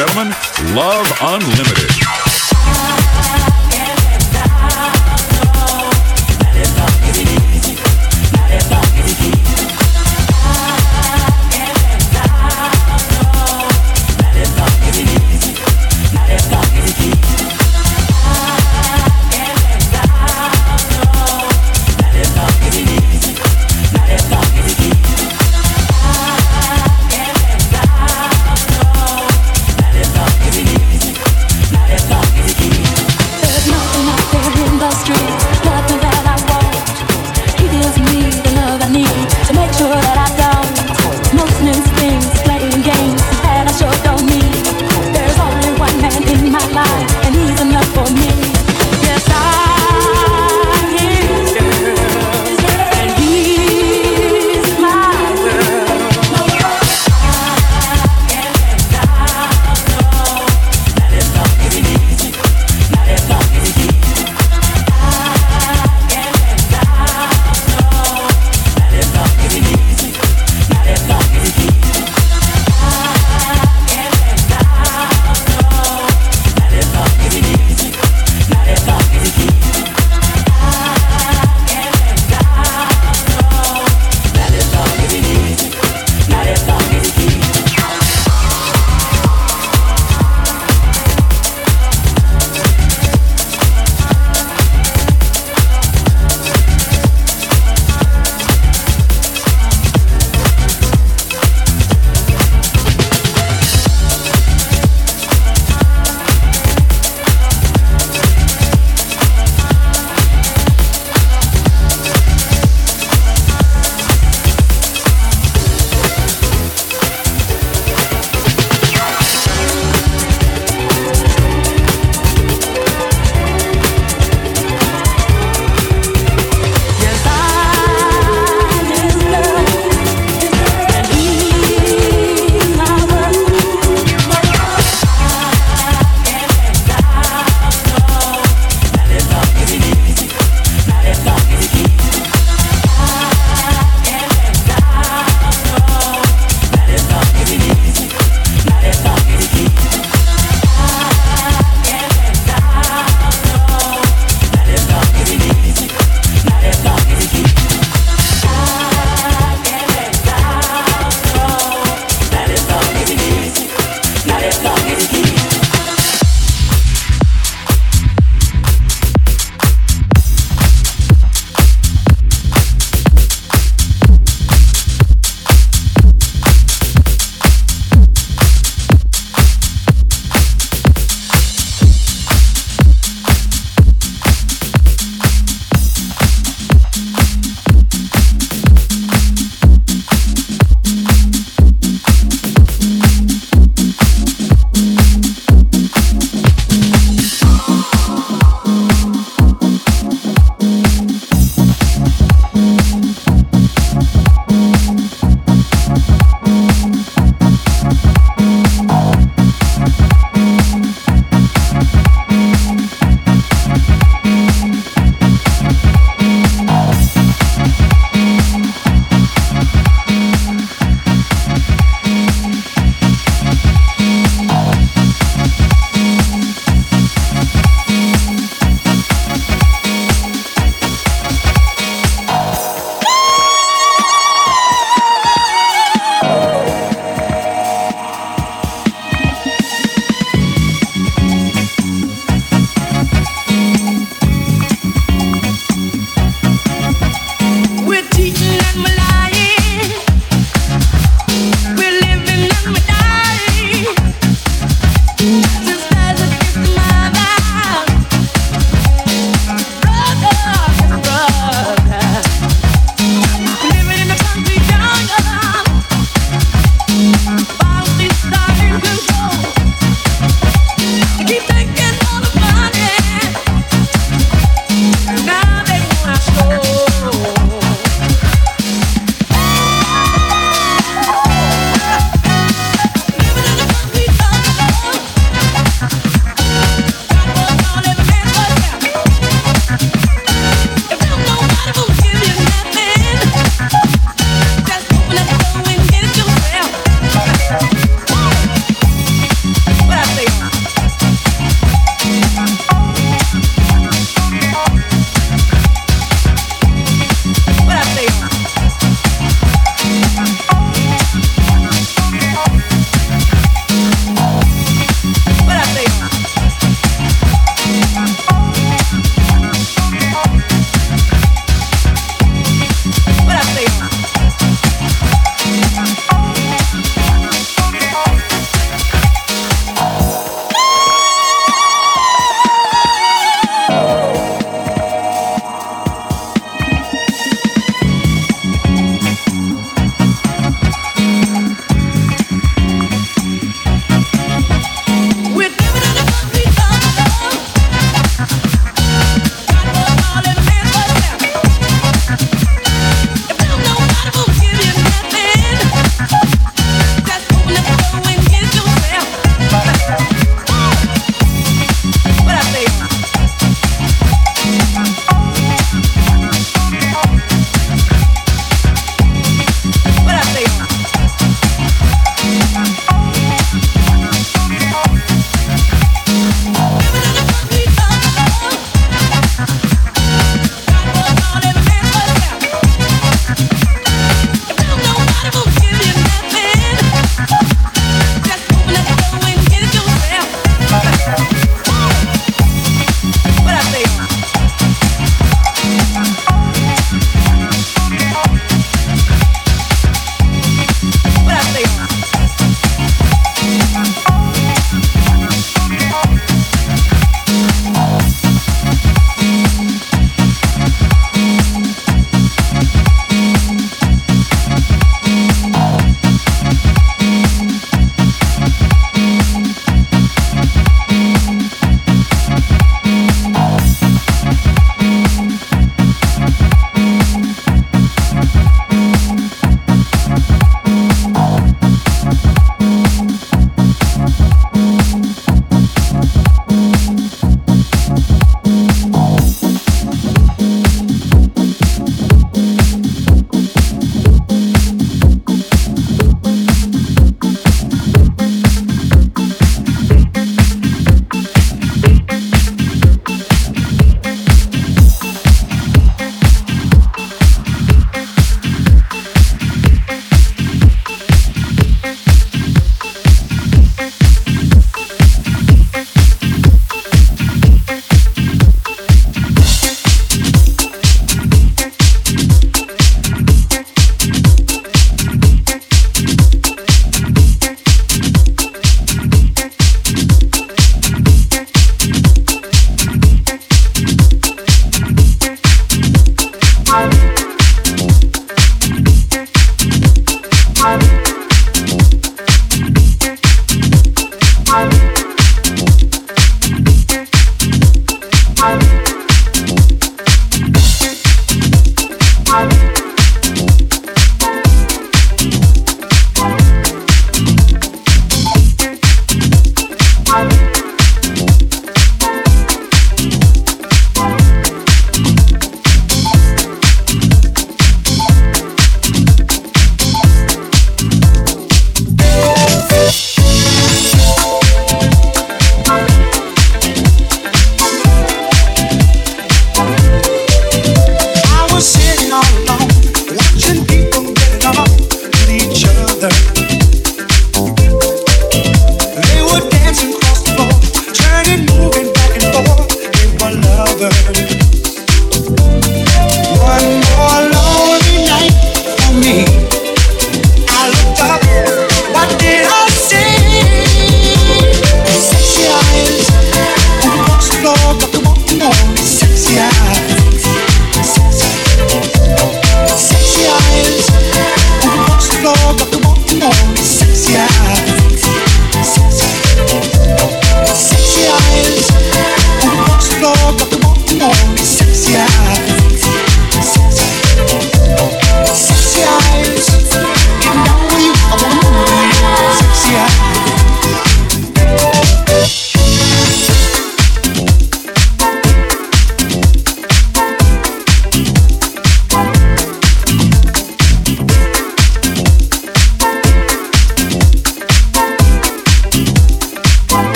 gentlemen, Love Unlimited.